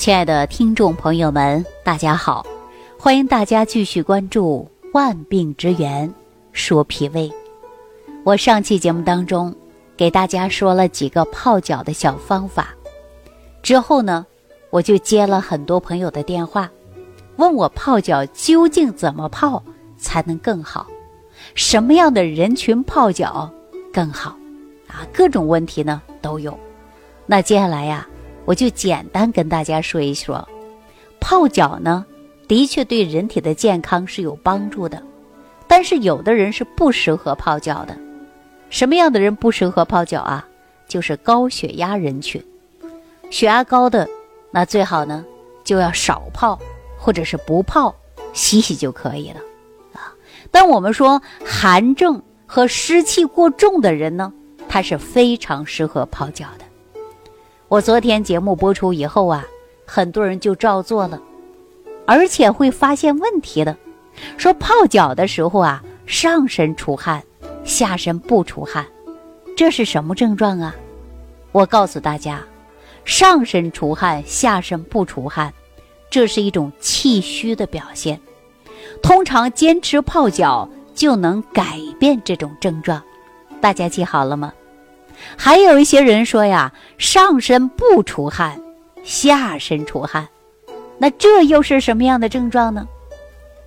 亲爱的听众朋友们，大家好！欢迎大家继续关注《万病之源说脾胃》。我上期节目当中给大家说了几个泡脚的小方法，之后呢，我就接了很多朋友的电话，问我泡脚究竟怎么泡才能更好？什么样的人群泡脚更好？啊，各种问题呢都有。那接下来呀。我就简单跟大家说一说，泡脚呢，的确对人体的健康是有帮助的，但是有的人是不适合泡脚的。什么样的人不适合泡脚啊？就是高血压人群，血压高的，那最好呢就要少泡，或者是不泡，洗洗就可以了啊。但我们说寒症和湿气过重的人呢，他是非常适合泡脚的。我昨天节目播出以后啊，很多人就照做了，而且会发现问题的。说泡脚的时候啊，上身出汗，下身不出汗，这是什么症状啊？我告诉大家，上身出汗，下身不出汗，这是一种气虚的表现。通常坚持泡脚就能改变这种症状，大家记好了吗？还有一些人说呀，上身不出汗，下身出汗，那这又是什么样的症状呢？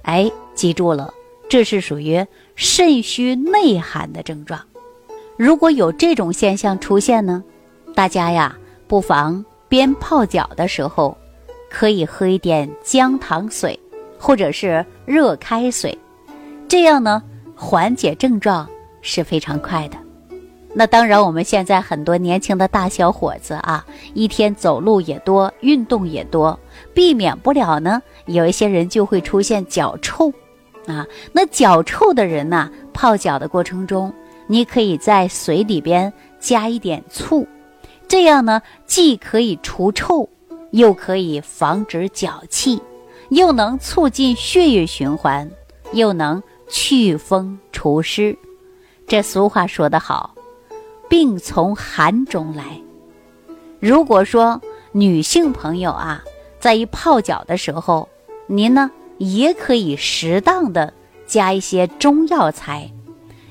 哎，记住了，这是属于肾虚内寒的症状。如果有这种现象出现呢，大家呀，不妨边泡脚的时候，可以喝一点姜糖水，或者是热开水，这样呢，缓解症状是非常快的。那当然，我们现在很多年轻的大小伙子啊，一天走路也多，运动也多，避免不了呢。有一些人就会出现脚臭，啊，那脚臭的人呢，泡脚的过程中，你可以在水里边加一点醋，这样呢，既可以除臭，又可以防止脚气，又能促进血液循环，又能祛风除湿。这俗话说得好。病从寒中来。如果说女性朋友啊，在一泡脚的时候，您呢也可以适当的加一些中药材，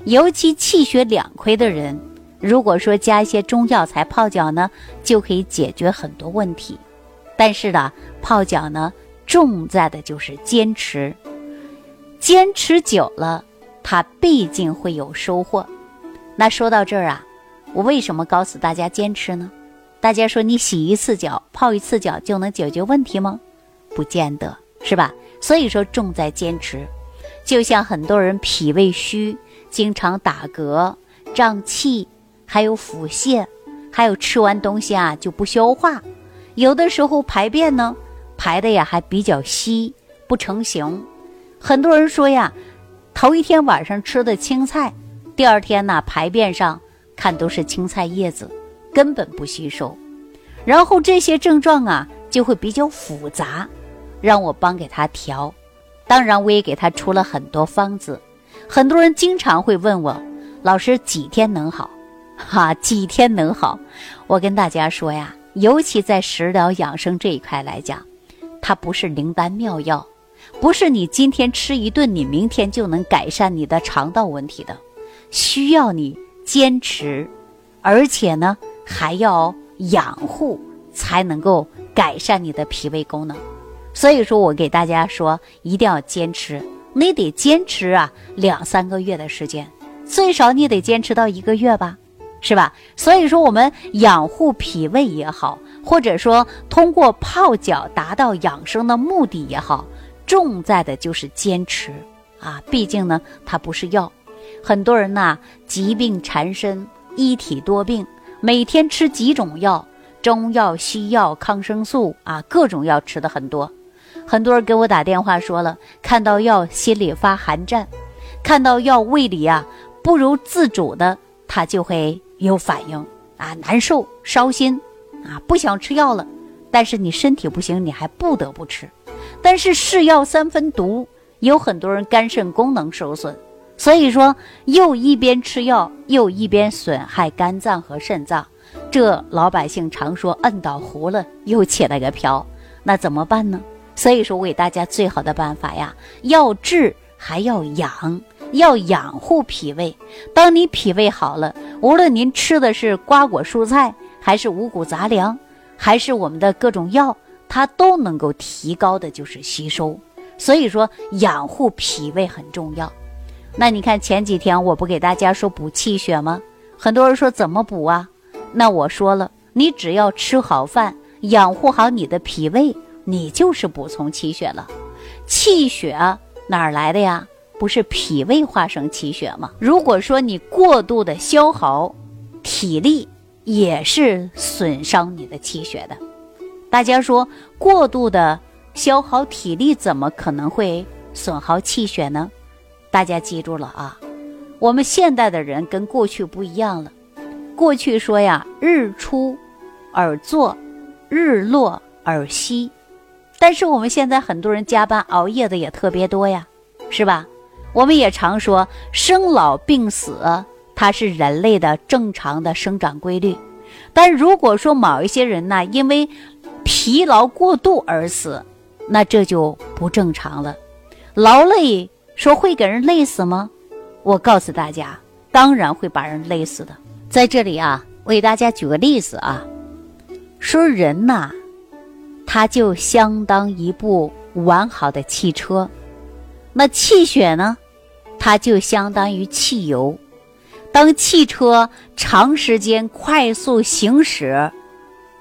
尤其气血两亏的人，如果说加一些中药材泡脚呢，就可以解决很多问题。但是呢，泡脚呢，重在的就是坚持，坚持久了，它毕竟会有收获。那说到这儿啊。我为什么告诉大家坚持呢？大家说你洗一次脚、泡一次脚就能解决问题吗？不见得，是吧？所以说重在坚持。就像很多人脾胃虚，经常打嗝、胀气，还有腹泻，还有吃完东西啊就不消化，有的时候排便呢排的呀还比较稀，不成形。很多人说呀，头一天晚上吃的青菜，第二天呢排便上。看都是青菜叶子，根本不吸收，然后这些症状啊就会比较复杂，让我帮给他调。当然，我也给他出了很多方子。很多人经常会问我，老师几天能好？哈，几天能好？我跟大家说呀，尤其在食疗养生这一块来讲，它不是灵丹妙药，不是你今天吃一顿，你明天就能改善你的肠道问题的，需要你。坚持，而且呢还要养护，才能够改善你的脾胃功能。所以说我给大家说，一定要坚持，你得坚持啊两三个月的时间，最少你得坚持到一个月吧，是吧？所以说我们养护脾胃也好，或者说通过泡脚达到养生的目的也好，重在的就是坚持啊，毕竟呢它不是药。很多人呐，疾病缠身，一体多病，每天吃几种药，中药、西药、抗生素啊，各种药吃的很多。很多人给我打电话说了，看到药心里发寒战，看到药胃里啊不如自主的，他就会有反应啊，难受、烧心啊，不想吃药了。但是你身体不行，你还不得不吃。但是是药三分毒，有很多人肝肾功能受损。所以说，又一边吃药，又一边损害肝脏和肾脏，这老百姓常说“摁倒糊了”，又起了个瓢。那怎么办呢？所以说，我给大家最好的办法呀，要治还要养，要养护脾胃。当你脾胃好了，无论您吃的是瓜果蔬菜，还是五谷杂粮，还是我们的各种药，它都能够提高的就是吸收。所以说，养护脾胃很重要。那你看前几天我不给大家说补气血吗？很多人说怎么补啊？那我说了，你只要吃好饭，养护好你的脾胃。你就是补充气血了，气血哪儿来的呀？不是脾胃化生气血吗？如果说你过度的消耗体力，也是损伤你的气血的。大家说过度的消耗体力，怎么可能会损耗气血呢？大家记住了啊，我们现代的人跟过去不一样了。过去说呀，日出而作，日落而息。但是我们现在很多人加班熬夜的也特别多呀，是吧？我们也常说生老病死，它是人类的正常的生长规律。但如果说某一些人呢，因为疲劳过度而死，那这就不正常了。劳累说会给人累死吗？我告诉大家，当然会把人累死的。在这里啊，我给大家举个例子啊，说人呐。他就相当一部完好的汽车，那气血呢？它就相当于汽油。当汽车长时间快速行驶，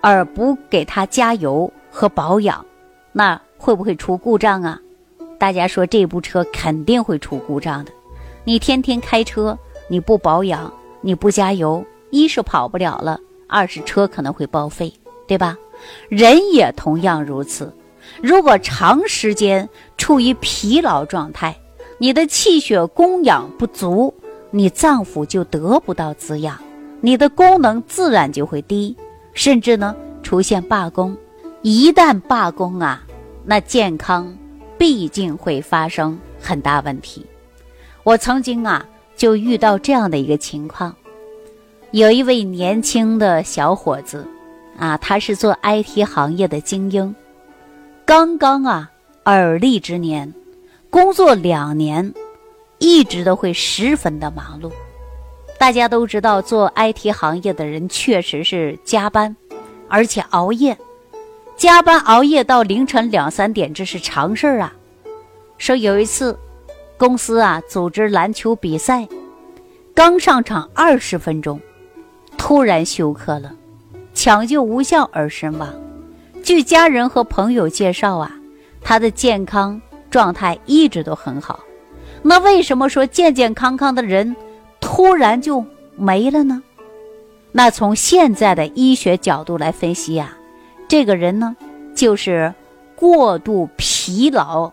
而不给它加油和保养，那会不会出故障啊？大家说这部车肯定会出故障的。你天天开车，你不保养，你不加油，一是跑不了了，二是车可能会报废，对吧？人也同样如此，如果长时间处于疲劳状态，你的气血供养不足，你脏腑就得不到滋养，你的功能自然就会低，甚至呢出现罢工。一旦罢工啊，那健康毕竟会发生很大问题。我曾经啊就遇到这样的一个情况，有一位年轻的小伙子。啊，他是做 IT 行业的精英，刚刚啊而立之年，工作两年，一直都会十分的忙碌。大家都知道，做 IT 行业的人确实是加班，而且熬夜，加班熬夜到凌晨两三点，这是常事儿啊。说有一次，公司啊组织篮球比赛，刚上场二十分钟，突然休克了。抢救无效而身亡。据家人和朋友介绍啊，他的健康状态一直都很好。那为什么说健健康康的人突然就没了呢？那从现在的医学角度来分析呀，这个人呢就是过度疲劳，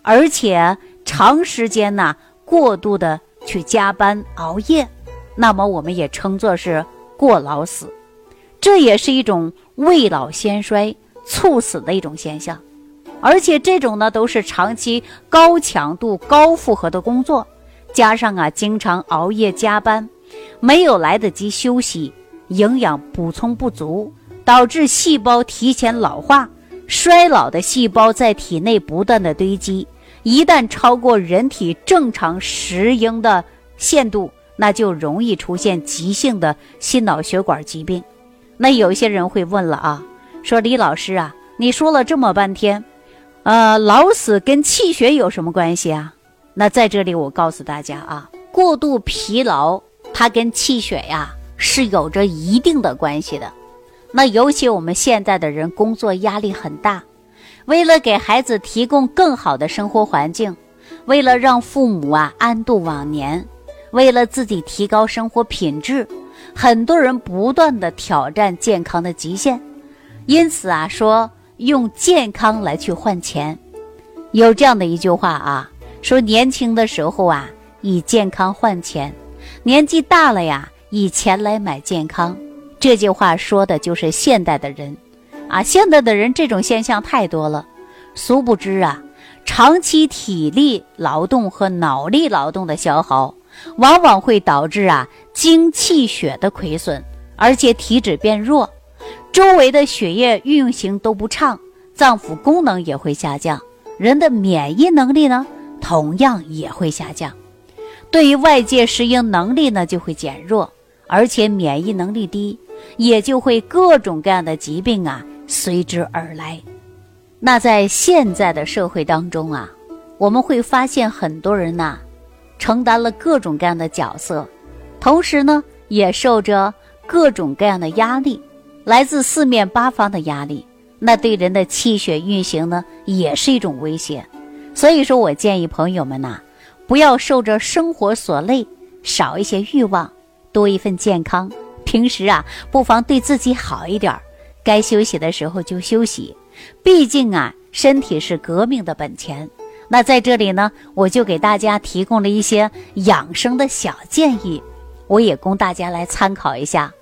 而且长时间呢过度的去加班熬夜，那么我们也称作是过劳死。这也是一种未老先衰、猝死的一种现象，而且这种呢都是长期高强度、高负荷的工作，加上啊经常熬夜加班，没有来得及休息，营养补充不足，导致细胞提前老化，衰老的细胞在体内不断的堆积，一旦超过人体正常适应的限度，那就容易出现急性的心脑血管疾病。那有些人会问了啊，说李老师啊，你说了这么半天，呃，老死跟气血有什么关系啊？那在这里我告诉大家啊，过度疲劳它跟气血呀是有着一定的关系的。那尤其我们现在的人工作压力很大，为了给孩子提供更好的生活环境，为了让父母啊安度晚年，为了自己提高生活品质。很多人不断的挑战健康的极限，因此啊，说用健康来去换钱，有这样的一句话啊，说年轻的时候啊，以健康换钱，年纪大了呀，以钱来买健康。这句话说的就是现代的人，啊，现代的人这种现象太多了。殊不知啊，长期体力劳动和脑力劳动的消耗。往往会导致啊精气血的亏损，而且体质变弱，周围的血液运行都不畅，脏腑功能也会下降，人的免疫能力呢，同样也会下降，对于外界适应能力呢就会减弱，而且免疫能力低，也就会各种各样的疾病啊随之而来。那在现在的社会当中啊，我们会发现很多人呐，承担了各种各样的角色，同时呢，也受着各种各样的压力，来自四面八方的压力，那对人的气血运行呢，也是一种威胁。所以说我建议朋友们呐，不要受着生活所累，少一些欲望，多一份健康。平时啊，不妨对自己好一点，该休息的时候就休息。毕竟啊，身体是革命的本钱。那在这里呢，我就给大家提供了一些养生的小建议，我也供大家来参考一下。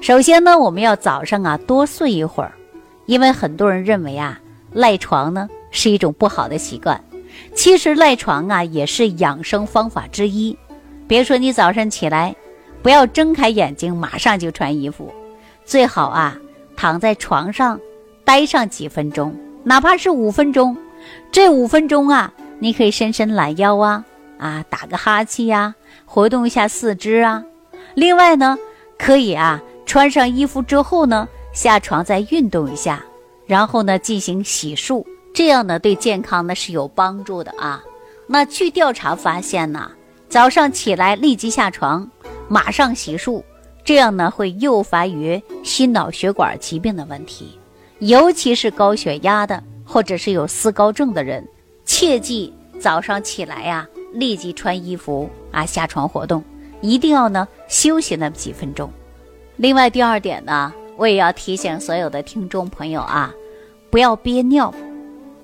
首先呢，我们要早上啊多睡一会儿，因为很多人认为啊赖床呢是一种不好的习惯。其实赖床啊也是养生方法之一。别说你早上起来，不要睁开眼睛马上就穿衣服，最好啊躺在床上。待上几分钟，哪怕是五分钟，这五分钟啊，你可以伸伸懒腰啊，啊，打个哈欠呀，活动一下四肢啊。另外呢，可以啊，穿上衣服之后呢，下床再运动一下，然后呢进行洗漱，这样呢对健康呢是有帮助的啊。那据调查发现呢，早上起来立即下床，马上洗漱，这样呢会诱发于心脑血管疾病的问题。尤其是高血压的，或者是有思高症的人，切记早上起来呀，立即穿衣服啊，下床活动，一定要呢休息那么几分钟。另外，第二点呢，我也要提醒所有的听众朋友啊，不要憋尿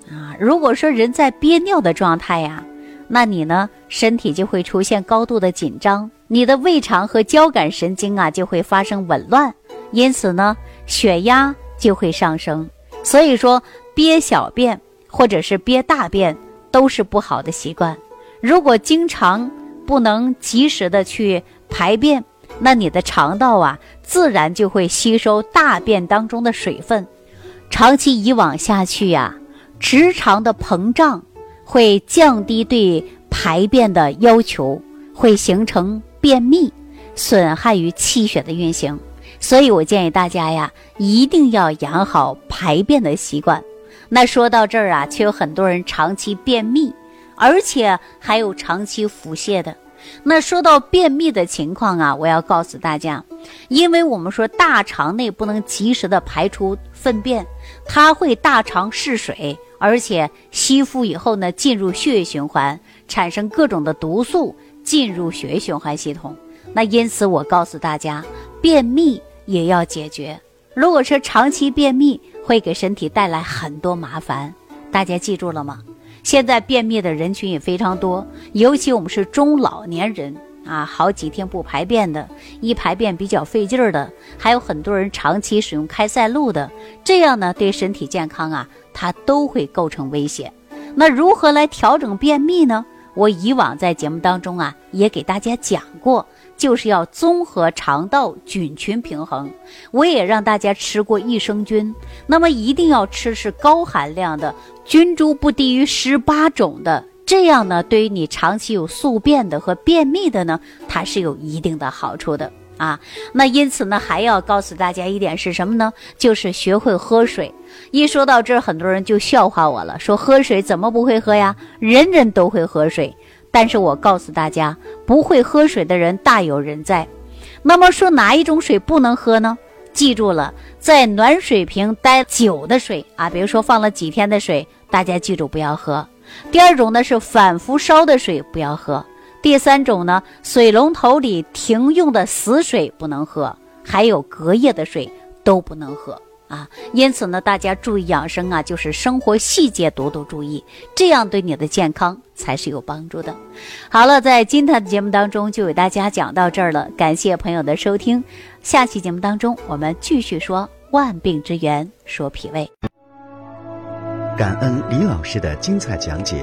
啊。如果说人在憋尿的状态呀，那你呢身体就会出现高度的紧张，你的胃肠和交感神经啊就会发生紊乱，因此呢血压。就会上升，所以说憋小便或者是憋大便都是不好的习惯。如果经常不能及时的去排便，那你的肠道啊自然就会吸收大便当中的水分，长期以往下去呀，直肠的膨胀会降低对排便的要求，会形成便秘，损害于气血的运行。所以我建议大家呀，一定要养好排便的习惯。那说到这儿啊，却有很多人长期便秘，而且还有长期腹泻的。那说到便秘的情况啊，我要告诉大家，因为我们说大肠内不能及时的排出粪便，它会大肠失水，而且吸附以后呢，进入血液循环，产生各种的毒素进入血液循环系统。那因此我告诉大家，便秘。也要解决。如果是长期便秘，会给身体带来很多麻烦。大家记住了吗？现在便秘的人群也非常多，尤其我们是中老年人啊，好几天不排便的，一排便比较费劲儿的，还有很多人长期使用开塞露的，这样呢对身体健康啊，它都会构成威胁。那如何来调整便秘呢？我以往在节目当中啊，也给大家讲过。就是要综合肠道菌群平衡，我也让大家吃过益生菌，那么一定要吃是高含量的菌株不低于十八种的，这样呢，对于你长期有宿便的和便秘的呢，它是有一定的好处的啊。那因此呢，还要告诉大家一点是什么呢？就是学会喝水。一说到这儿，很多人就笑话我了，说喝水怎么不会喝呀？人人都会喝水。但是我告诉大家，不会喝水的人大有人在。那么说哪一种水不能喝呢？记住了，在暖水瓶待久的水啊，比如说放了几天的水，大家记住不要喝。第二种呢是反复烧的水不要喝。第三种呢，水龙头里停用的死水不能喝，还有隔夜的水都不能喝。啊，因此呢，大家注意养生啊，就是生活细节多多注意，这样对你的健康才是有帮助的。好了，在今天的节目当中就给大家讲到这儿了，感谢朋友的收听。下期节目当中，我们继续说万病之源，说脾胃。感恩李老师的精彩讲解。